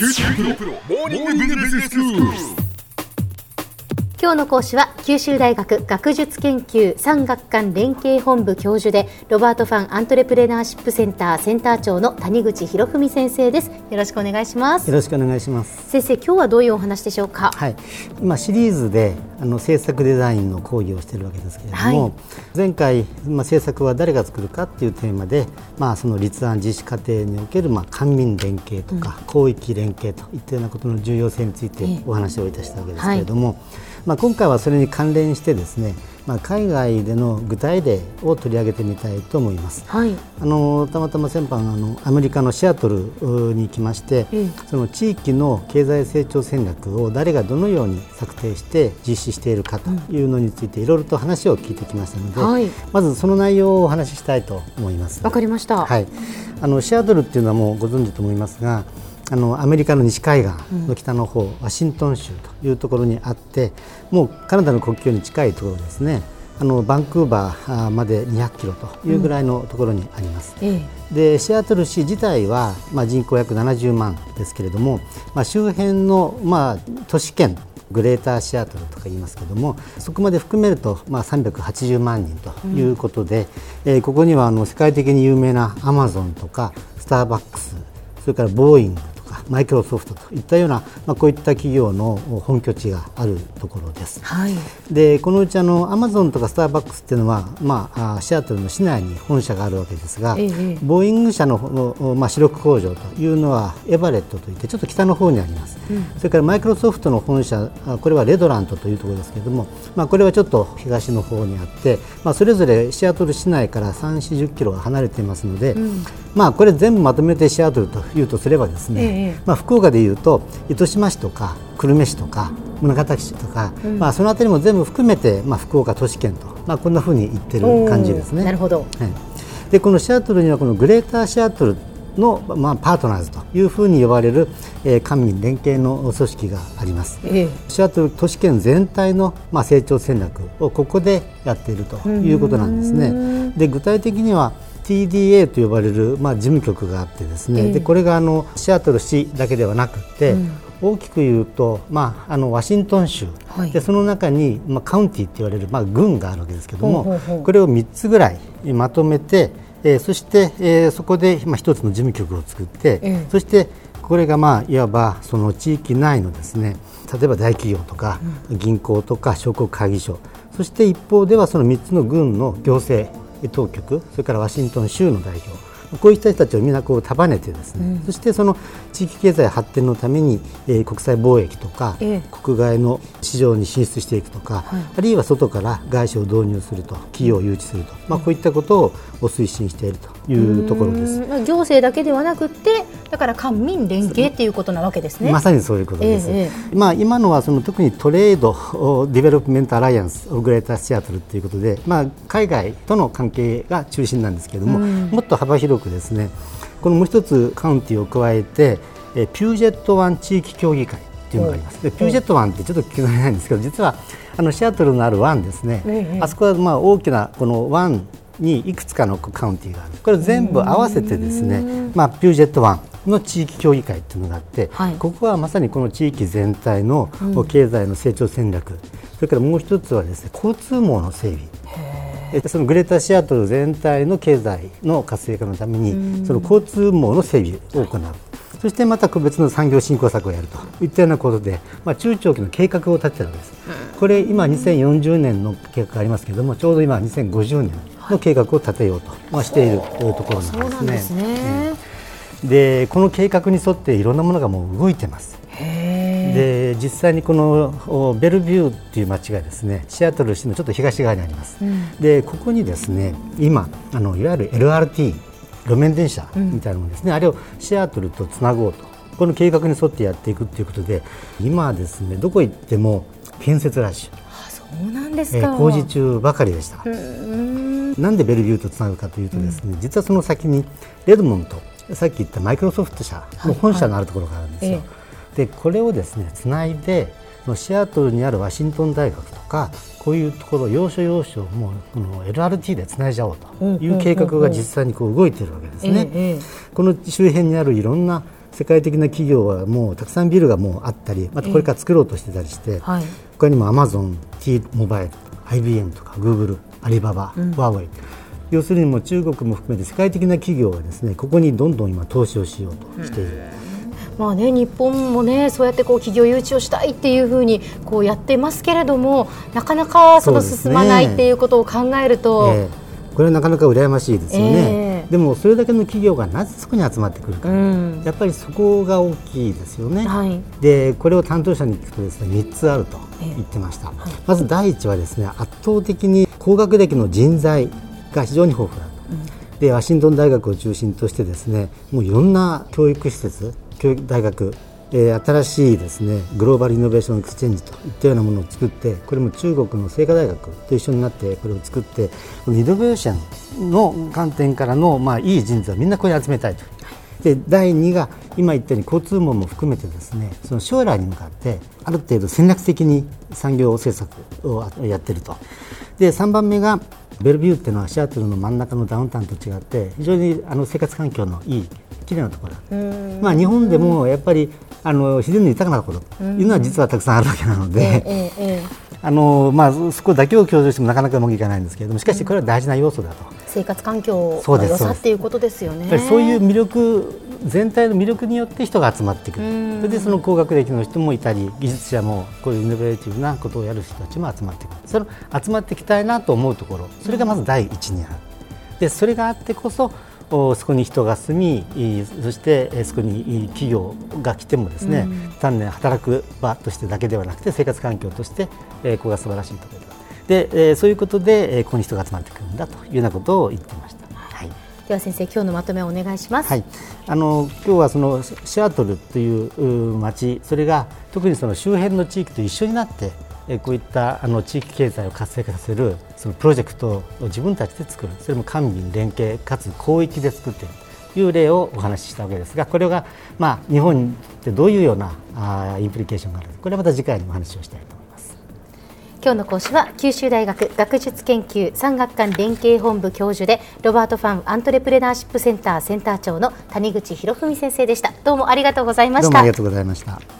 九州大学モーニングビジネススクール。今日の講師は九州大学学術研究産学官連携本部教授でロバート・ファンアントレプレナーシップセンターセンター長の谷口博文先生です。よろしくお願いします。よろしくお願いします。先生今日はどういうお話でしょうか？はい。今シリーズであの制作デザインの講義をしているわけですけれども、はい、前回、まあ、制作は誰が作るかっていうテーマで、まあ、その立案実施過程における、まあ、官民連携とか、うん、広域連携といったようなことの重要性についてお話をいたしたわけですけれども、はいまあ、今回はそれに関連してですね、まあ、海外での具体例を取り上げてみたいと思います。はい、あのたまたま先般あのアメリカのシアトルに行きまして、うん、その地域の経済成長戦略を誰がどのように策定して実施しているかというのについていろいろと話を聞いてきましたので、はい、まずその内容をお話ししたいと思います。わかりました。はい。あのシアトルっていうのはもうご存知と思いますが。あのアメリカの西海岸の北の方、うん、ワシントン州というところにあってもうカナダの国境に近いところですね。あのバンクーバーまで200キロというぐらいのところにあります。うんでシアトル市自体は、まあ、人口約70万ですけれども、まあ、周辺の、まあ、都市圏グレーターシアトルとか言いますけどもそこまで含めると、まあ、380万人ということで、うん、えー、ここにはあの世界的に有名なアマゾンとかスターバックスそれからボーイングマイクロソフトといったような、まあ、こういった企業の本拠地があるところです。はい、でこのうちあのアマゾンとかスターバックスっていうのは、まあ、シアトルの市内に本社があるわけですが、ええ、ボーイング社の、まあ、主力工場というのはエバレットといってちょっと北の方にあります、うん、それからマイクロソフトの本社これはレドラントというところですけれども、まあ、これはちょっと東の方にあって、まあ、それぞれシアトル市内から3 4 0キロ離れていますので、うん、まあ、これ全部まとめてシアトルというとすればですね、えまあ、福岡でいうと糸島市とか久留米市とか宗像市とか、うん、まあ、その辺りも全部含めて、まあ、福岡都市圏と、まあ、こんなふうに言ってる感じですね。なるほど、はい、でこのシアトルにはこのグレーターシアトルの、まあ、パートナーズというふうに呼ばれる、えー、官民連携の組織があります、ええ、シアトル都市圏全体の、まあ、成長戦略をここでやっているということなんですね。で具体的には TDA と呼ばれる、まあ、事務局があってですね、えー、でこれがあのシアトル市だけではなくて、うん、大きく言うと、まあ、あのワシントン州、はい、でその中に、まあ、カウンティって言われる、まあ、郡があるわけですけどもこれを3つぐらいまとめて、えー、そして、えー、そこで、まあ、1つの事務局を作って、えー、そしてこれが、まあ、いわばその地域内のですね例えば大企業とか銀行とか商工会議所。そして一方ではその3つの郡の行政当局それからワシントン州の代表。こういった人たちを皆こう束ねてですね、うん、そしてその地域経済発展のために、えー、国際貿易とか、えー、国外の市場に進出していくとか、はい、あるいは外から外資を導入すると企業を誘致すると、まあ、こういったことを推進しているというところです。行政だけではなくてだから官民連携っていうことなわけですね。まさにそういうことです。えー、まあ今のはその特にトレードDevelopment Alliance of Greater Seattle ということで、まあ海外との関係が中心なんですけれども、もっと幅広くですね、このもう一つカウンティを加えて、えピュージェット湾地域協議会っていうのがあります。でピュージェット湾ってちょっと聞き慣れないんですけど、実はあのシアトルのある湾ですね。あそこはまあ大きなこの湾にいくつかのカウンティがある。これ全部合わせてですね、まあピュージェット湾の地域協議会というのがあって、はい、ここはまさにこの地域全体の経済の成長戦略、うん、それからもう一つはですね交通網の整備そのグレーターシアトル全体の経済の活性化のためにその交通網の整備を行う。そしてまた個別の産業振興策をやるといったようなことで、まあ、中長期の計画を立ててるわけです。これ今2040年の計画がありますけれどもちょうど今2050年の計画を立てようと、まあ、しているところなんですね。でこの計画に沿っていろんなものがもう動いてます。で実際にこのベルビューっていう街がですねシアトル市のちょっと東側にあります。うん、でここにですね今あのいわゆる LRT 路面電車みたいなものですね、うん、あれをシアトルとつなごうと。この計画に沿ってやっていくということで今ですねどこ行っても建設ラッシュ。そうなんですか、えー、工事中ばかりでした。なんでベルビューとつなぐかというとですね、うん、実はその先にレドモントさっき言ったマイクロソフト社の本社のあるところがあるんですよ。はいはい、でこれをですねつないでシアトルにあるワシントン大学とかこういうところ要所要所もこの LRT でつないじゃおうという計画が実際にこう動いているわけですね。この周辺にあるいろんな世界的な企業はもうたくさんビルがもうあったりまたこれから作ろうとしてたりして、えーはい、他にもアマゾン、T モバイル IBM とかグーグルアリババ、うん、ワーウェイ要するにも中国も含めて世界的な企業がですねここにどんどん今投資をしようとしている。まあね、日本もねそうやってこう企業誘致をしたいっていうふうにこうやってますけれどもなかなかその進まないっていうことを考えると、ねえ。ー、これはなかなか羨ましいですよね、えー、でもそれだけの企業がなぜそこに集まってくるか、うん、やっぱりそこが大きいですよね、はい、でこれを担当者に聞くとですね3つあると言ってました、えーはい、まず第一はですね圧倒的に高学歴の人材が非常に豊富だと、うん、でワシントン大学を中心としてですねもういろんな教育施設教育大学えー、新しいですね Global Innovation Exchange といったようなものを作ってこれも中国の清華大学と一緒になってこれを作ってイノベーションの観点からの、まあ、いい人材をみんなここに集めたいと。で第2が今言ったように交通網も含めてですねその将来に向かってある程度戦略的に産業政策をやってるとで3番目がベルビューっていうのはシアトルの真ん中のダウンタウンと違って非常にあの生活環境のいい綺麗なところまあ、日本でもやっぱりあの自然の豊かなところ。というのは実はたくさんあるわけなので、あのまあ、そこだけを強調してもなかなかうまくいかないんですけれどもしかしこれは大事な要素だと、生活環境の良さっていうことですよね。そういう魅力全体の魅力によって人が集まってくる。それでその高学歴の人もいたり技術者もこういうイノベーティブなことをやる人たちも集まってくる。その集まってきたいなと思うところ。それがまず第一にある。でそれがあってこそそこに人が住みそしてそこに企業が来てもですね、うん、単に働く場としてだけではなくて生活環境としてここが素晴らしいところでそういうことでここに人が集まってくるんだというようなことを言ってました。はい、では先生今日のまとめをお願いします。はい、あの今日はそのシアトルという町それが特にその周辺の地域と一緒になってこういったあの地域経済を活性化させるそのプロジェクトを自分たちで作る。それも官民連携かつ広域で作っているという例をお話ししたわけですがこれがまあ日本でどういうようなあインプリケーションがあるかこれはまた次回にお話をしたいと思います。今日の講師は九州大学学術研究産学官連携本部教授でロバートファンアントレプレナーシップセンターセンター長の谷口博文先生でした。どうもありがとうございました。どうもありがとうございました